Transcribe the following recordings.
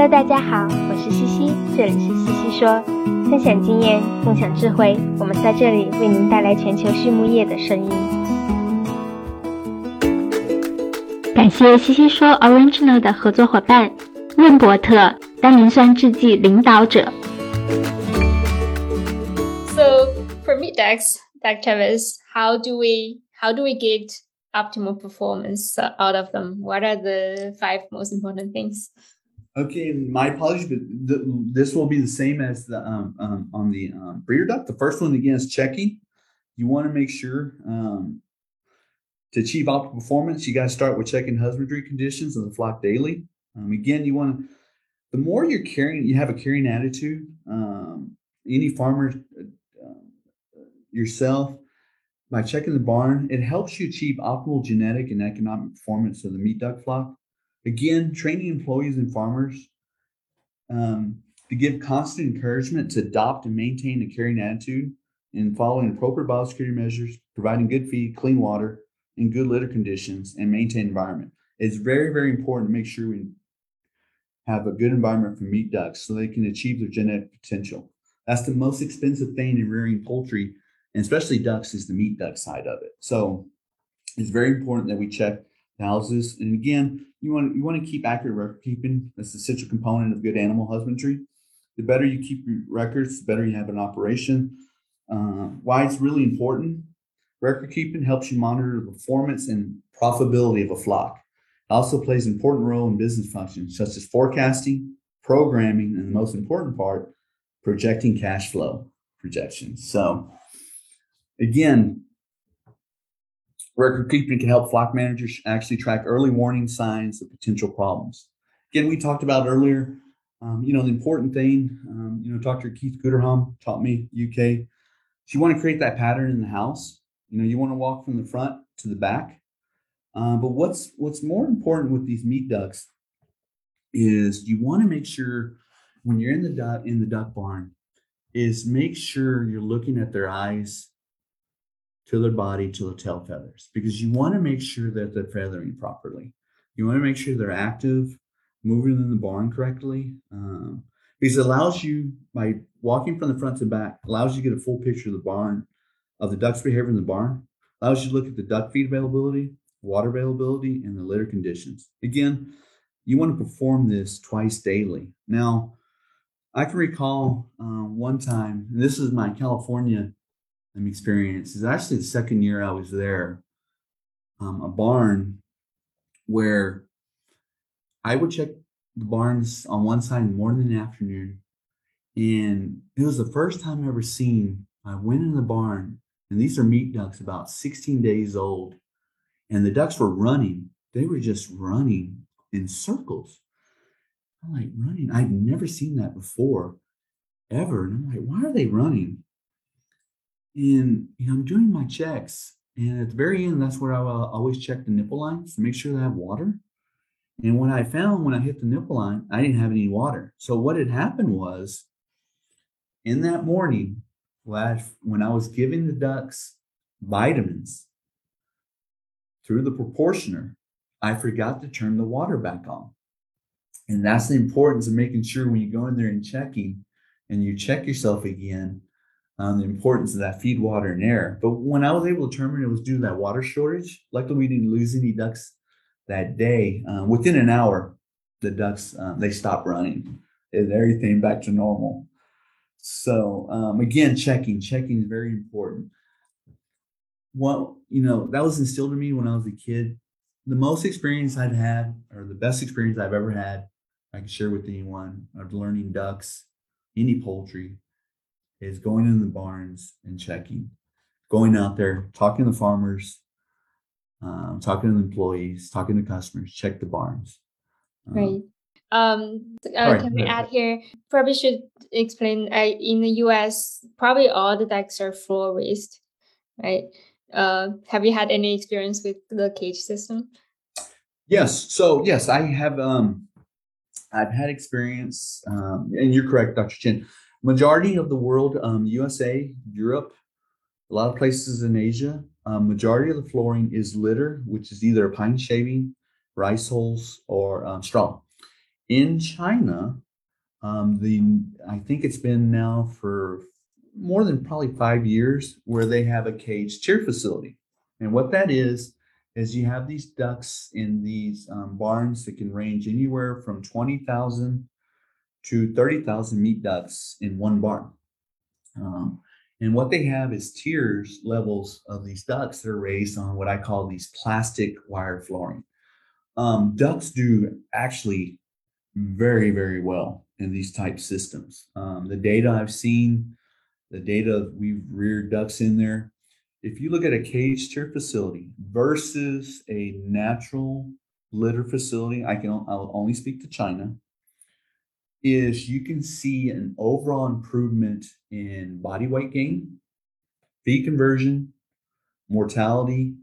Hello，大家好，我是曦曦，这里是曦曦说，分享经验，共享智慧，我们在这里为您带来全球畜牧业的声音。感谢曦曦说 Original 的合作伙伴润伯特单磷酸制剂领导者。So for meat decks, Dr. Chavez, how do we how do we get optimal performance out of them? What are the five most important things? Okay, my apologies, but th- this will be the same as the um, um, on the um, breeder duct. The first one again is checking. You want to make sure um, to achieve optimal performance, you got to start with checking husbandry conditions of the flock daily. Um, again, you want to. The more you're carrying, you have a carrying attitude. Um, any farmer, uh, yourself, by checking the barn, it helps you achieve optimal genetic and economic performance of the meat duck flock. Again, training employees and farmers um, to give constant encouragement to adopt and maintain a caring attitude in following appropriate biosecurity measures, providing good feed, clean water, and good litter conditions, and maintain environment. It's very, very important to make sure we have a good environment for meat ducks so they can achieve their genetic potential. That's the most expensive thing in rearing poultry, and especially ducks, is the meat duck side of it. So it's very important that we check the houses. And again, you want you want to keep accurate record keeping. That's the central component of good animal husbandry. The better you keep your records, the better you have an operation. Uh, why it's really important. Record keeping helps you monitor the performance and profitability of a flock. It also plays an important role in business functions such as forecasting, programming, and the most important part, projecting cash flow projections. So, again, record keeping can help flock managers actually track early warning signs of potential problems. Again, we talked about earlier, um, you know, the important thing, um, you know, Dr. Keith Guterham taught me, UK, so you want to create that pattern in the house. You know, you want to walk from the front to the back. Uh, but what's what's more important with these meat ducks is you want to make sure when you're in the duck in the duck barn is make sure you're looking at their eyes to their body to the tail feathers because you want to make sure that they're feathering properly. You want to make sure they're active, moving in the barn correctly. Um, because it allows you by walking from the front to back allows you to get a full picture of the barn of the duck's behavior in the barn allows you to look at the duck feed availability water availability and the litter conditions again you want to perform this twice daily now i can recall uh, one time and this is my california um, experience is actually the second year i was there um, a barn where i would check the barns on one side in the morning and afternoon. And it was the first time I ever seen. I went in the barn, and these are meat ducks about 16 days old. And the ducks were running. They were just running in circles. I'm like, running. I'd never seen that before, ever. And I'm like, why are they running? And you know, I'm doing my checks. And at the very end, that's where I uh, always check the nipple lines to make sure they have water. And what I found when I hit the nipple line, I didn't have any water. So what had happened was in that morning, when I was giving the ducks vitamins through the proportioner, I forgot to turn the water back on. And that's the importance of making sure when you go in there and checking and you check yourself again, um, the importance of that feed water and air. But when I was able to determine it was due to that water shortage, luckily we didn't lose any ducks that day, uh, within an hour, the ducks uh, they stopped running and everything back to normal. So um, again, checking, checking is very important. Well, you know that was instilled in me when I was a kid. The most experience I've had, or the best experience I've ever had, I can share with anyone of learning ducks, any poultry, is going in the barns and checking, going out there, talking to farmers, um, talking to the employees, talking to customers, check the barns. Um, right. Um, uh, can we add here? Probably should explain. Uh, in the U.S., probably all the decks are floor raised, right? Uh, have you had any experience with the cage system? Yes. So yes, I have. Um, I've had experience, um, and you're correct, Dr. Chin. Majority of the world, um, USA, Europe, a lot of places in Asia, um, majority of the flooring is litter, which is either pine shaving, rice hulls, or um, straw. In China, um, the I think it's been now for more than probably five years where they have a cage tier facility, and what that is is you have these ducks in these um, barns that can range anywhere from twenty thousand to thirty thousand meat ducks in one barn. Um, and what they have is tiers levels of these ducks that are raised on what I call these plastic wire flooring. Um, ducks do actually very, very well in these type systems. Um, the data I've seen, the data we've reared ducks in there. If you look at a cage tier facility versus a natural litter facility, I can I'll only speak to China is you can see an overall improvement in body weight gain, feed conversion, mortality,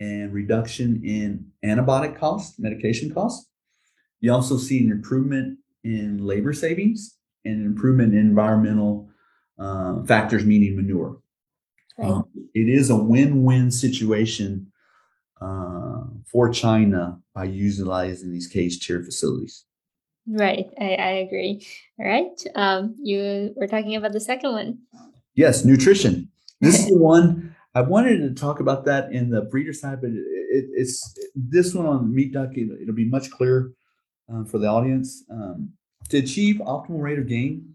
and reduction in antibiotic costs, medication costs. You also see an improvement in labor savings and an improvement in environmental uh, factors, meaning manure. Right. Um, it is a win-win situation uh, for China by utilizing these cage tier facilities. Right, I, I agree. All right, um, you were talking about the second one. Yes, nutrition. This is the one I wanted to talk about that in the breeder side, but it, it, it's this one on meat duck. It, will be much clearer uh, for the audience. Um, to achieve optimal rate of gain,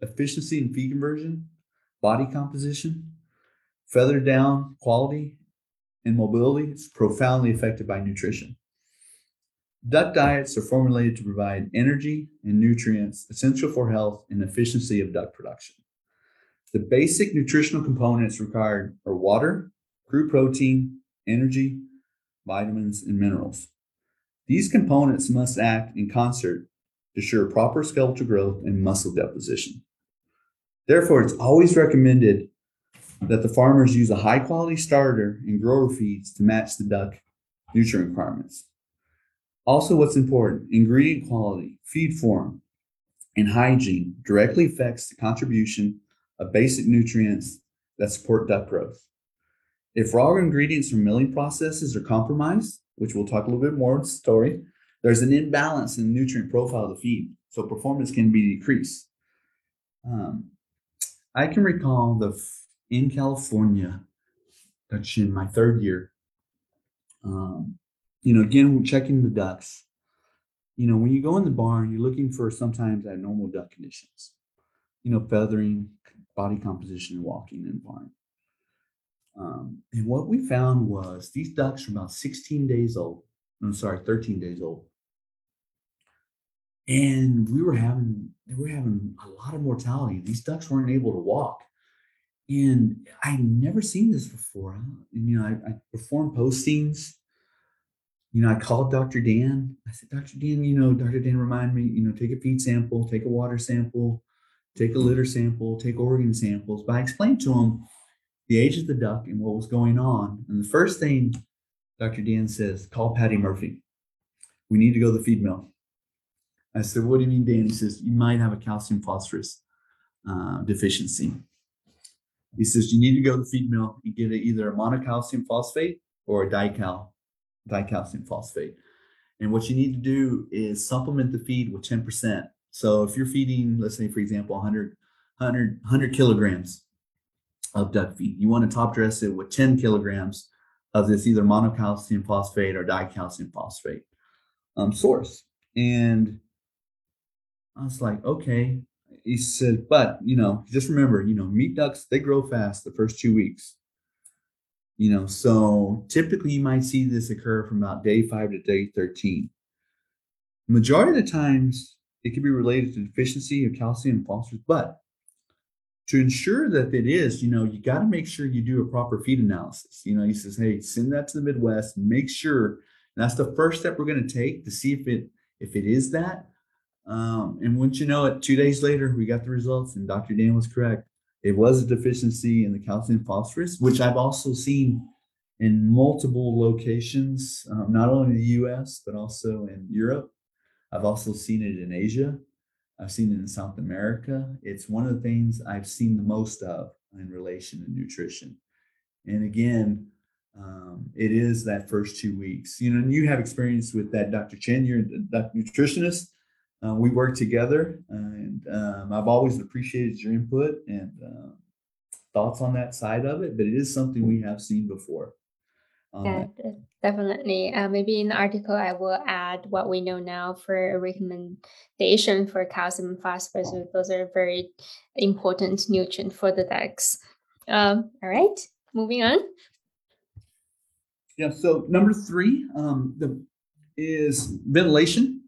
efficiency in feed conversion, body composition, feather down quality, and mobility is profoundly affected by nutrition. Duck diets are formulated to provide energy and nutrients essential for health and efficiency of duck production. The basic nutritional components required are water, crude protein, energy, vitamins, and minerals. These components must act in concert to ensure proper skeletal growth and muscle deposition. Therefore, it's always recommended that the farmers use a high quality starter and grower feeds to match the duck nutrient requirements. Also, what's important ingredient quality, feed form, and hygiene directly affects the contribution of basic nutrients that support duck growth. If raw ingredients from milling processes are compromised, which we'll talk a little bit more in the story, there's an imbalance in the nutrient profile of the feed, so performance can be decreased. Um, I can recall the in California, that's in my third year. Um, you know, again, we're checking the ducks. You know, when you go in the barn, you're looking for sometimes abnormal duck conditions. You know, feathering, body composition, and walking in the barn. Um, and what we found was these ducks are about 16 days old. I'm sorry, 13 days old. And we were having we were having a lot of mortality. These ducks weren't able to walk. And I never seen this before. And, you know, I, I performed postings you know, I called Dr. Dan. I said, Dr. Dan, you know, Dr. Dan, remind me, you know, take a feed sample, take a water sample, take a litter sample, take organ samples. But I explained to him the age of the duck and what was going on. And the first thing Dr. Dan says, call Patty Murphy. We need to go to the feed mill. I said, what do you mean, Dan? He says, you might have a calcium phosphorus uh, deficiency. He says, you need to go to the feed mill and get a, either a monocalcium phosphate or a dical dicalcium phosphate. And what you need to do is supplement the feed with 10%. So if you're feeding, let's say, for example, 100, 100, 100 kilograms of duck feed, you want to top dress it with 10 kilograms of this either monocalcium phosphate or dicalcium phosphate um, source. And I was like, okay. He said, but you know, just remember, you know, meat ducks, they grow fast the first two weeks you know so typically you might see this occur from about day 5 to day 13 majority of the times it can be related to deficiency of calcium and phosphorus but to ensure that it is you know you got to make sure you do a proper feed analysis. You know he says hey send that to the midwest make sure. That's the first step we're going to take to see if it if it is that. Um, and once you know it two days later we got the results and dr dan was correct it was a deficiency in the calcium phosphorus, which I've also seen in multiple locations, um, not only in the US, but also in Europe. I've also seen it in Asia. I've seen it in South America. It's one of the things I've seen the most of in relation to nutrition. And again, um, it is that first two weeks. You know, and you have experience with that, Dr. Chen. You're a nutritionist. Uh, we work together, and um, I've always appreciated your input and uh, thoughts on that side of it. But it is something we have seen before. yeah, definitely. Uh, maybe in the article, I will add what we know now for a recommendation for calcium and phosphorus. Those are very important nutrients for the ducks. Um, all right, moving on. Yeah. So number three, um, the is ventilation.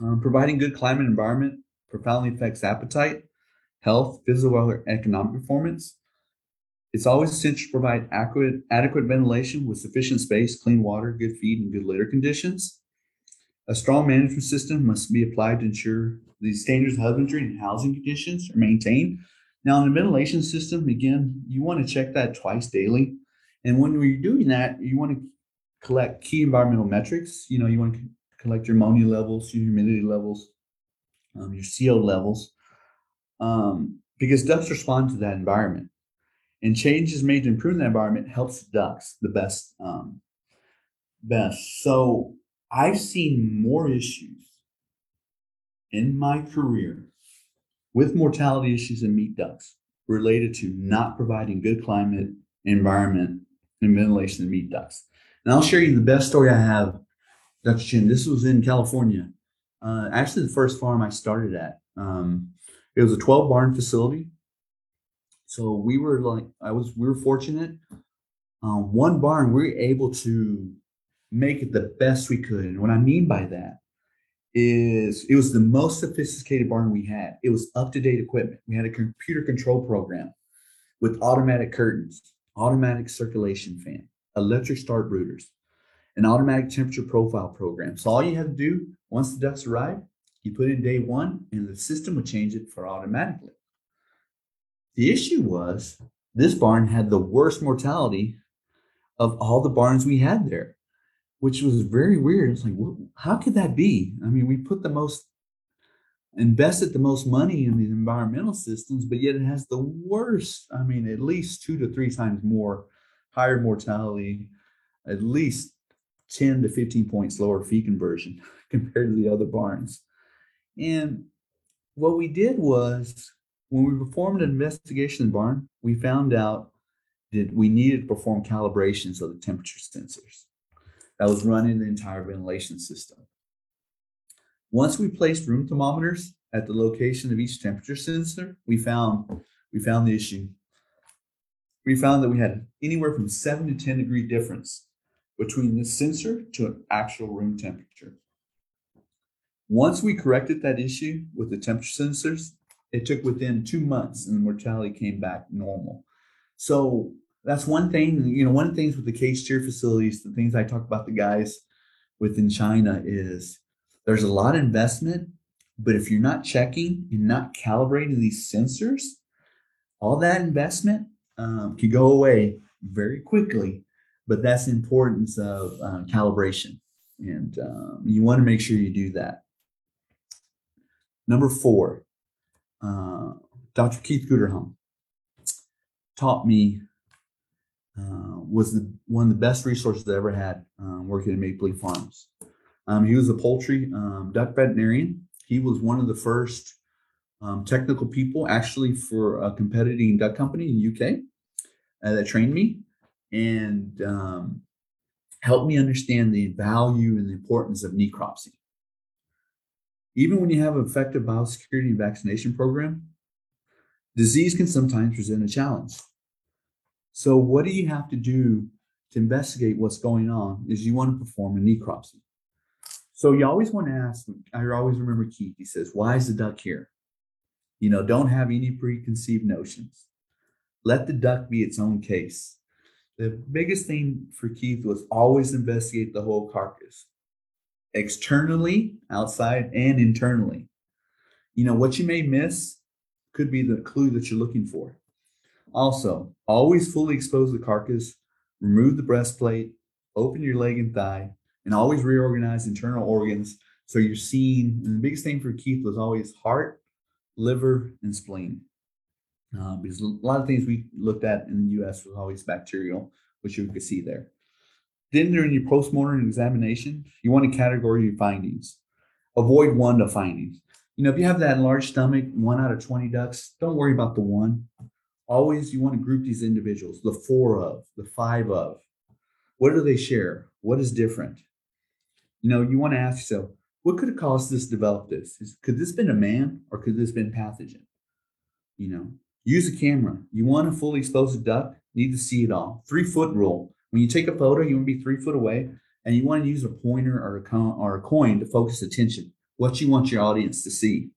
Um, providing good climate environment profoundly affects appetite, health, physical, or economic performance. It's always essential to provide adequate, adequate ventilation with sufficient space, clean water, good feed, and good litter conditions. A strong management system must be applied to ensure these standards of husbandry and housing conditions are maintained. Now, in the ventilation system, again, you want to check that twice daily. And when you're doing that, you want to collect key environmental metrics. You know, you want to collect your ammonia levels, your humidity levels, um, your CO levels, um, because ducks respond to that environment. And changes made to improve that environment helps ducks the best. Um, best. So I've seen more issues in my career with mortality issues in meat ducks related to not providing good climate, environment, and ventilation in meat ducks. And I'll share you the best story I have, Dr. Chin. This was in California. Uh, actually, the first farm I started at. Um, it was a 12 barn facility. So we were like, I was, we were fortunate. Um, one barn, we were able to make it the best we could. And what I mean by that is it was the most sophisticated barn we had. It was up to date equipment. We had a computer control program with automatic curtains, automatic circulation fan, electric start brooders, an automatic temperature profile program. So all you have to do once the ducks arrive, you put in day one and the system would change it for automatically. The issue was this barn had the worst mortality of all the barns we had there, which was very weird. It's like, how could that be? I mean, we put the most, invested the most money in these environmental systems, but yet it has the worst, I mean, at least two to three times more higher mortality, at least 10 to 15 points lower feed conversion compared to the other barns. And what we did was when we performed an investigation in the barn, we found out that we needed to perform calibrations of the temperature sensors that was running the entire ventilation system. Once we placed room thermometers at the location of each temperature sensor, we found we found the issue we found that we had anywhere from 7 to 10 degree difference between the sensor to an actual room temperature. Once we corrected that issue with the temperature sensors, it took within two months and the mortality came back normal. So that's one thing, you know, one of the things with the cage tier facilities, the things I talk about the guys within China is there's a lot of investment, but if you're not checking and not calibrating these sensors, all that investment um, can go away very quickly, but that's the importance of uh, calibration. And um, you want to make sure you do that. Number four, uh, Dr. Keith Guterholm taught me uh, was the, one of the best resources I ever had um, working at Maple Leaf Farms. Um, he was a poultry um, duck veterinarian. He was one of the first um, technical people actually for a competing duck company in UK uh, that trained me and um, helped me understand the value and the importance of necropsy. Even when you have an effective biosecurity and vaccination program, disease can sometimes present a challenge. So, what do you have to do to investigate what's going on? Is you want to perform a necropsy. So, you always want to ask. I always remember Keith. He says, "Why is the duck here?" You know, don't have any preconceived notions. Let the duck be its own case. The biggest thing for Keith was always investigate the whole carcass, externally, outside, and internally. You know, what you may miss could be the clue that you're looking for. Also, always fully expose the carcass, remove the breastplate, open your leg and thigh, and always reorganize internal organs so you're seeing. And the biggest thing for Keith was always heart, liver, and spleen. Uh, because a lot of things we looked at in the US was always bacterial, which you could see there. Then during your postmortem examination, you want to categorize your findings. avoid one to findings. You know, if you have that large stomach, one out of 20 ducks, don't worry about the one. Always you want to group these individuals, the four of, the five of. What do they share? What is different? You know, you want to ask yourself, what could have caused this develop this? Could this been a man or could this been pathogen? You know, use a camera. You want to fully expose a duck, need to see it all. Three foot rule. When you take a photo, you want to be three foot away and you want to use a pointer or a, con- or a coin to focus attention. What you want your audience to see.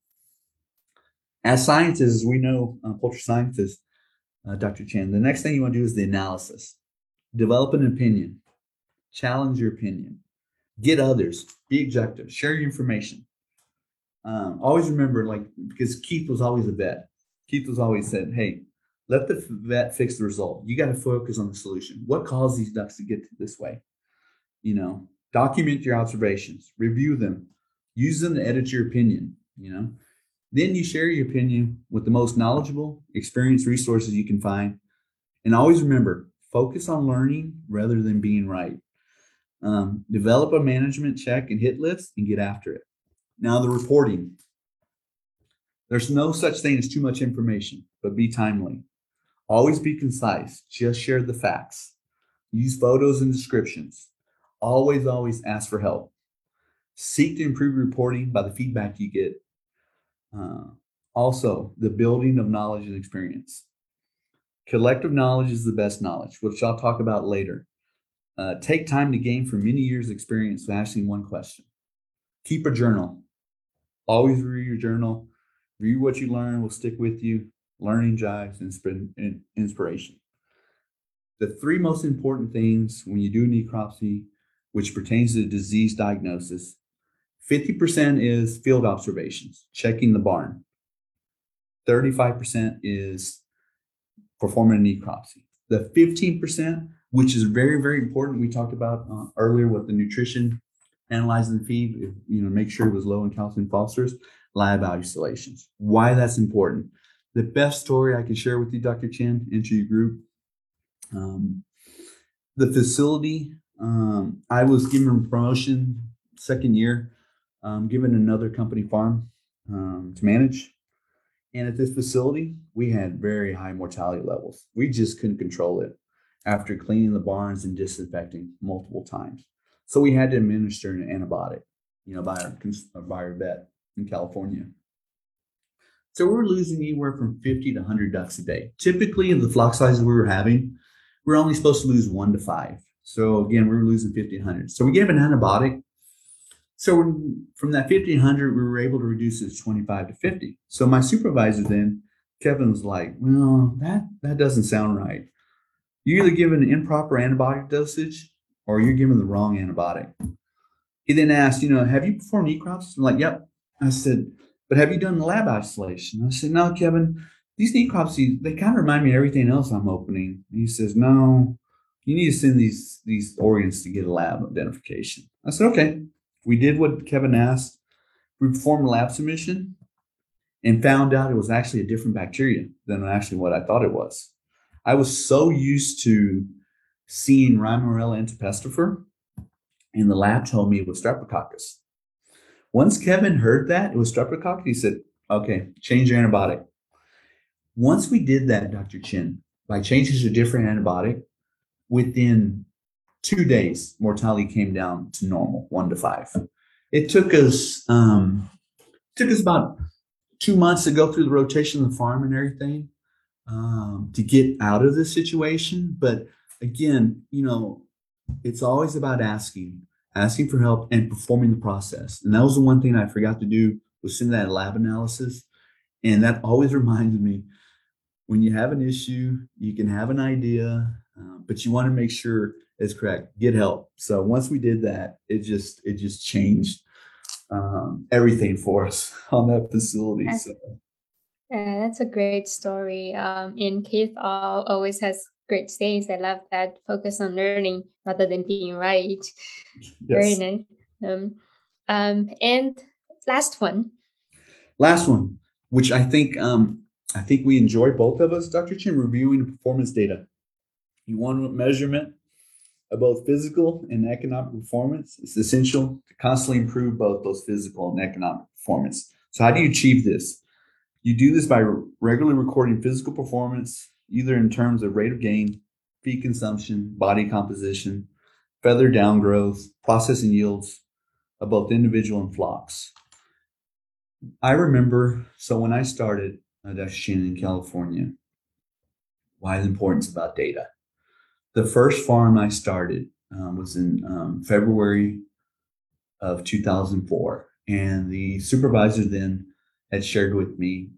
As scientists, we know, uh, poultry scientists, uh, Dr. Chan, the next thing you want to do is the analysis. Develop an opinion. Challenge your opinion. Get others. Be objective. Share your information. Um, always remember, like, because Keith was always a vet. Keith was always said, hey, let the vet fix the result. You got to focus on the solution. What caused these ducks to get this way? You know, document your observations, review them, use them to edit your opinion. You know, then you share your opinion with the most knowledgeable, experienced resources you can find. And always remember, focus on learning rather than being right. Um, develop a management check and hit list and get after it. Now, the reporting. There's no such thing as too much information, but be timely. Always be concise. Just share the facts. Use photos and descriptions. Always, always ask for help. Seek to improve reporting by the feedback you get. Uh, also, the building of knowledge and experience. Collective knowledge is the best knowledge, which I'll talk about later. Uh, take time to gain from many years' experience with asking one question. Keep a journal. Always read your journal. Read what you learn will stick with you. Learning drives and inspiration. The three most important things when you do necropsy, which pertains to disease diagnosis, 50% is field observations, checking the barn. 35% is performing a necropsy. The 15%, which is very, very important, we talked about uh, earlier with the nutrition, analyzing the feed, you know, make sure it was low in calcium phosphorus, lab isolations. Why that's important. The best story I can share with you, Dr. Chen, into your group. Um, the facility, um, I was given promotion second year, um, given another company farm um, to manage. And at this facility, we had very high mortality levels. We just couldn't control it after cleaning the barns and disinfecting multiple times. So we had to administer an antibiotic, you know, by our, by our vet in California. So we're losing anywhere from 50 to 100 ducks a day. Typically, in the flock sizes we were having, we are only supposed to lose one to five. So again, we were losing 50 100. So we gave an antibiotic. So from that 1500, we were able to reduce it to 25 to 50. So my supervisor then, Kevin was like, well, that, that doesn't sound right. You're either giving an improper antibiotic dosage or you're giving the wrong antibiotic. He then asked, you know, have you performed necrops? I'm like, yep. I said, but have you done lab isolation? I said, no, Kevin, these necropsies, they kind of remind me of everything else I'm opening. And he says, no, you need to send these, these organs to get a lab identification. I said, okay. We did what Kevin asked. We performed a lab submission and found out it was actually a different bacteria than actually what I thought it was. I was so used to seeing Riemerella anatipestifer, and the lab told me it was Streptococcus. Once Kevin heard that it was Streptococcus, he said, okay, change your antibiotic. Once we did that, Dr. Chin, by changing to a different antibiotic, within two days, mortality came down to normal, one to five. It took us um, took us about two months to go through the rotation of the farm and everything um, to get out of this situation. But again, you know, it's always about asking, asking for help and performing the process. And that was the one thing I forgot to do was send that lab analysis. And that always reminded me when you have an issue, you can have an idea, uh, but you want to make sure it's correct. Get help. So once we did that, it just it just changed um, everything for us on that facility. So. Yeah, that's a great story. Um, and Keith always has great sayings. I love that. Focus on learning rather than being right. Yes. Very nice. Um, um, and last one. Last one, which I think um, I think we enjoy both of us, Dr. Chin, reviewing performance data. You want measurement, of both physical and economic performance. It's essential to constantly improve both those physical and economic performance. So, how do you achieve this? You do this by regularly recording physical performance, either in terms of rate of gain, feed consumption, body composition, feather downgrowth, processing yields of both individual and flocks. I remember, so when I started at in California, why the importance about data. The first farm I started um, was in um, February of 2004, and the supervisor then had shared with me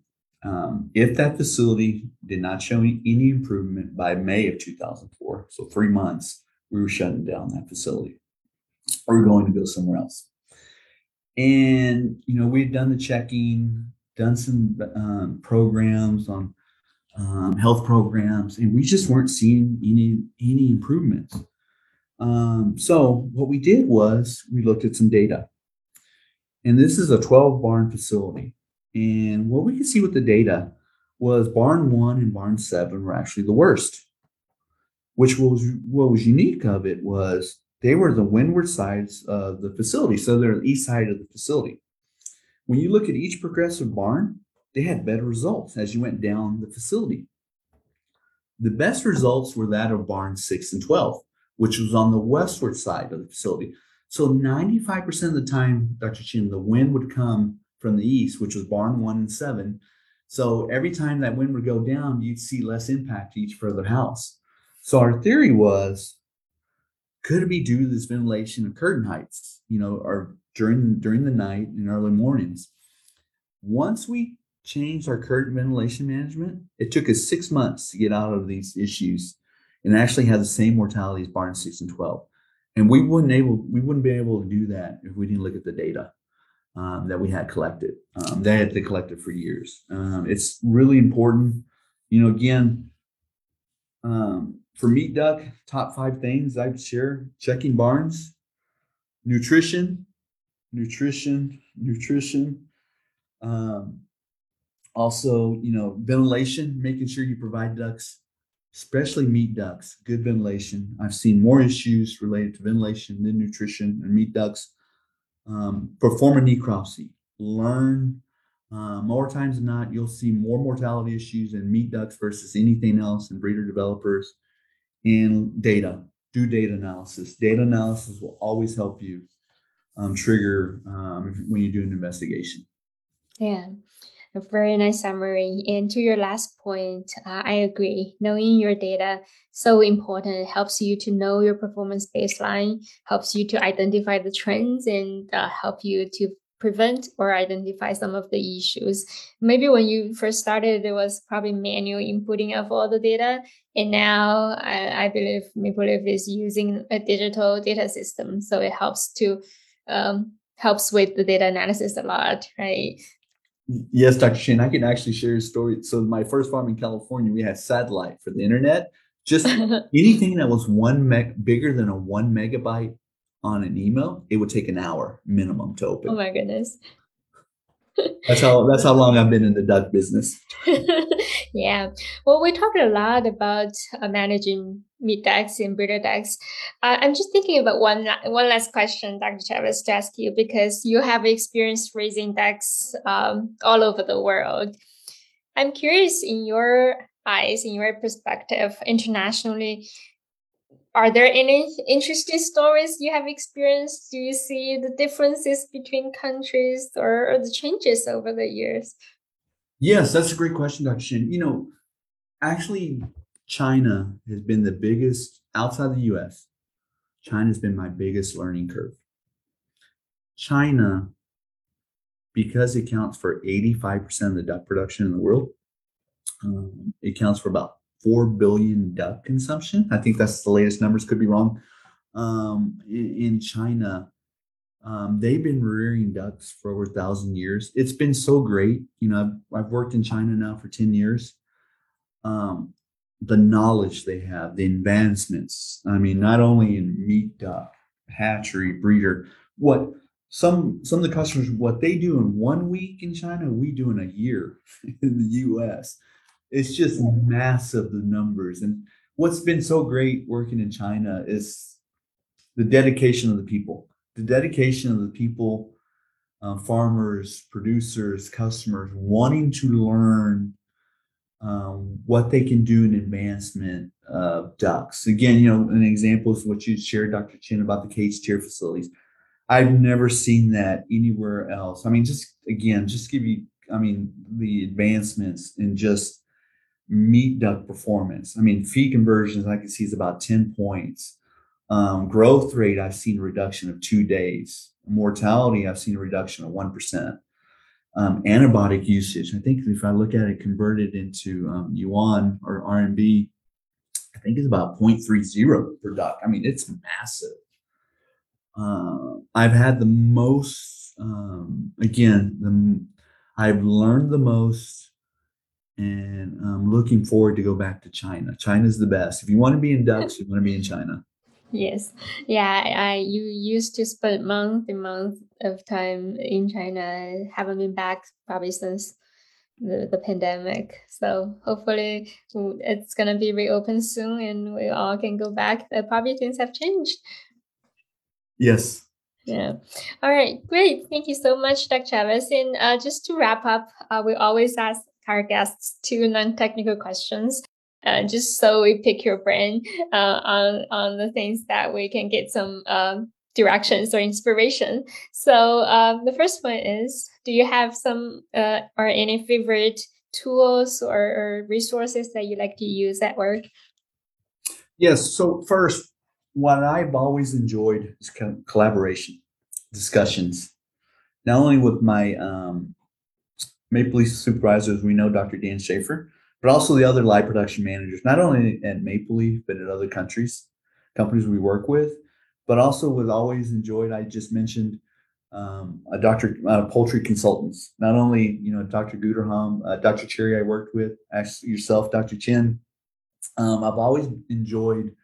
um, if that facility did not show any improvement by May of 2004, so three months, we were shutting down that facility or we were going to go somewhere else. And, you know, we had done the checking, done some um, programs on um, health programs, and we just weren't seeing any any improvements. Um, so what we did was we looked at some data, and this is a 12 barn facility. And what we could see with the data was barn one and barn seven were actually the worst. Which was what was unique of it was they were the windward sides of the facility, so they're the east side of the facility. When you look at each progressive barn, they had better results as you went down the facility. The best results were that of barn 6 and 12, which was on the westward side of the facility. So 95% of the time, Dr. Chin, the wind would come from the east, which was barn 1 and 7. So every time that wind would go down, you'd see less impact each further house. So our theory was could it be due to this ventilation of curtain heights, you know, or during during the night and early mornings? Once we changed our curtain ventilation management, it took us six months to get out of these issues and actually had the same mortality as barn six and twelve. And we wouldn't able we wouldn't be able to do that if we didn't look at the data um, that we had collected. Um, they had to collect for years. Um, it's really important. You know, again, um, for meat duck, top five things I'd share: checking barns, nutrition, nutrition, nutrition. Um, also, you know, ventilation, making sure you provide ducks, especially meat ducks, good ventilation. I've seen more issues related to ventilation than nutrition and meat ducks. Um, perform a necropsy. Learn uh, more times than not, you'll see more mortality issues in meat ducks versus anything else in breeder developers. And data, do data analysis. Data analysis will always help you um, trigger um, when you do an investigation. Yeah a very nice summary. And to your last point, uh, I agree. Knowing your data so important. It helps you to know your performance baseline, helps you to identify the trends, and uh, help you to prevent or identify some of the issues. Maybe when you first started, it was probably manual inputting of all the data. And now I, I believe Maple Leaf is using a digital data system. So it helps to um, helps with the data analysis a lot, right? Yes, Dr. Shane, I can actually share a story. So my first farm in California, we had satellite for the internet. Just anything that was one meg bigger than a one megabyte on an email, it would take an hour minimum to open. Oh my goodness. that's how that's how long I've been in the duck business. yeah. Well, we talked a lot about uh, managing meat ducks and breeder ducks. Uh, I'm just thinking about one one last question, Dr. Chavez, to ask you because you have experience raising ducks um, all over the world. I'm curious, in your eyes, in your perspective, internationally, are there any interesting stories you have experienced? Do you see the differences between countries or, or the changes over the years? Yes, that's a great question, Dr. Shin. You know, actually, China has been the biggest outside the US. China has been my biggest learning curve. China, because it counts for 85% of the duck production in the world, um, it counts for about 4 billion duck consumption. I think that's the latest numbers, could be wrong. Um, in, in, China, um, they've been rearing ducks for over a thousand years. It's been so great. You know, I've, I've worked in China now for 10 years. Um, the knowledge they have, the advancements. I mean, not only in meat duck, hatchery, breeder, what some some of the customers what they do in one week in China, we do in a year in the US. It's just massive the numbers. And what's been so great working in China is the dedication of the people, the dedication of the people, uh, farmers, producers, customers wanting to learn um, what they can do in advancement of ducks. Again, you know, an example is what you shared, Dr. Chin, about the cage tier facilities. I've never seen that anywhere else. I mean, just again, just give you, I mean, the advancements in just meat duck performance. I mean, feed conversions I can see is about 10 points. Um, growth rate, I've seen a reduction of two days. Mortality, I've seen a reduction of 1%. Um, antibiotic usage, I think if I look at it converted into um, yuan or RMB, I think it's about 0.30 per duck. I mean, it's massive. Uh, I've had the most, um, again, the, I've learned the most and I'm looking forward to go back to China. China's the best. If you want to be in ducks, you want to be in China. Yes, yeah. I you used to spend month and month of time in China. Haven't been back probably since the, the pandemic. So hopefully it's gonna be reopened soon, and we all can go back. Uh, probably things have changed. Yes. Yeah. All right. Great. Thank you so much, Dr. Chavez. And uh, just to wrap up, uh, we always ask our guests two non-technical questions. Uh, just so we pick your brain uh, on on the things that we can get some um, directions or inspiration. So um, the first one is: Do you have some uh, or any favorite tools or, or resources that you like to use at work? Yes. So first, what I've always enjoyed is collaboration, discussions, not only with my um, Maple Leaf supervisors, we know Dr. Dan Schaefer, but also the other live production managers, not only at Maple Leaf, but at other countries, companies we work with, but also with always enjoyed, I just mentioned um, a doctor, uh, poultry consultants, not only, you know, Dr. Guterham, uh, Dr. Cherry I worked with, yourself, Dr. Chin. Um, I've always enjoyed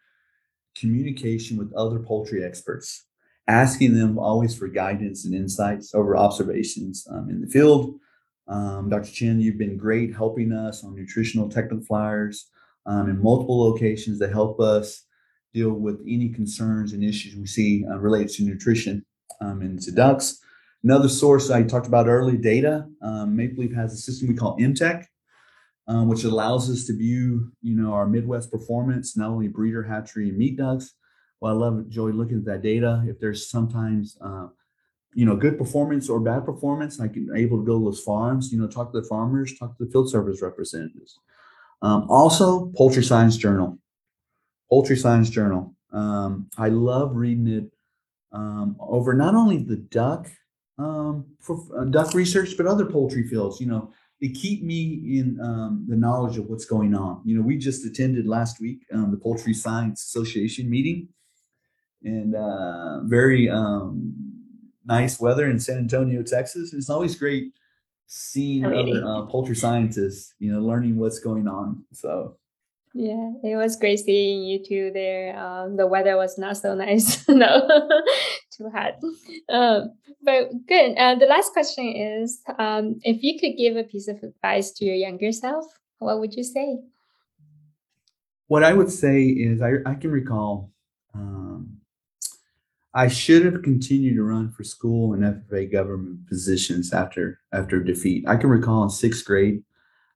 communication with other poultry experts, asking them always for guidance and insights over observations um, in the field um, Dr. Chin, you've been great helping us on nutritional technical flyers um, in multiple locations that help us deal with any concerns and issues we see uh, related to nutrition um, and to ducks. Another source I talked about early, data. Um, Maple Leaf has a system we call MTech, um, which allows us to view, you know, our Midwest performance, not only breeder, hatchery, and meat ducks. Well, I love enjoy looking at that data. If there's sometimes uh, you know, good performance or bad performance, I can able to go to those farms, you know, talk to the farmers, talk to the field service representatives. Um, also, Poultry Science Journal. Poultry Science Journal. Um, I love reading it um, over not only the duck um, for uh, duck research, but other poultry fields. You know, they keep me in um, the knowledge of what's going on. You know, we just attended last week um, the Poultry Science Association meeting, and uh, very nice weather in San Antonio, Texas. It's always great seeing other uh, poultry scientists, you know, learning what's going on. So. Yeah, it was great seeing you two there. Um, the weather was not so nice, no, too hot. Um, but good. Uh, the last question is, um, if you could give a piece of advice to your younger self, what would you say? What I would say is, I, I can recall um, I should have continued to run for school and FFA government positions after after defeat. I can recall in sixth grade,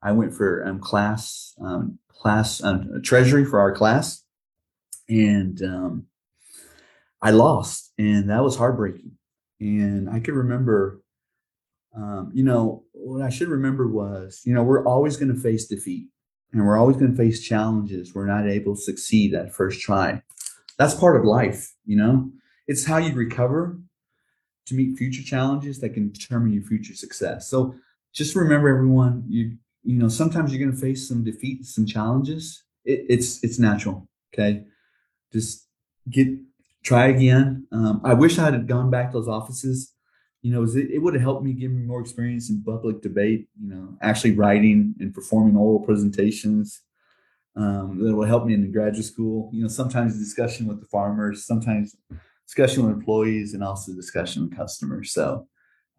I went for um, class um, class um, treasury for our class, and um, I lost, and that was heartbreaking. And I could remember, um, you know, what I should remember was, you know, we're always going to face defeat, and we're always going to face challenges. We're not able to succeed that first try. That's part of life, you know it's how you recover to meet future challenges that can determine your future success. So just remember, everyone, you you know sometimes you're going to face some defeat, some challenges. It, it's it's natural. Okay, just get try again. Um, I wish I had gone back to those offices. You know, it, it would have helped me give me more experience in public debate. You know, actually writing and performing oral presentations. Um, that will help me in the graduate school. You know, sometimes discussion with the farmers, sometimes discussion with employees and also discussion with customers. So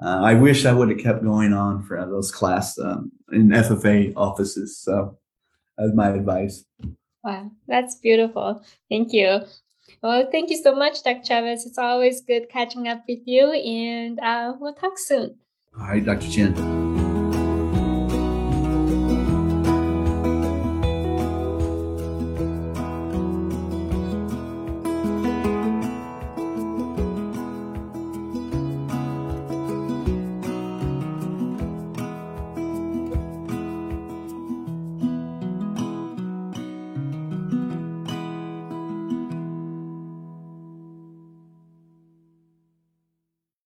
uh, I wish I would have kept going on for those class um, in FFA offices. So that's my advice. Wow, that's beautiful. Thank you. Well, thank you so much, Dr. Chavez. It's always good catching up with you, and uh, we'll talk soon. All right, Dr. Chen.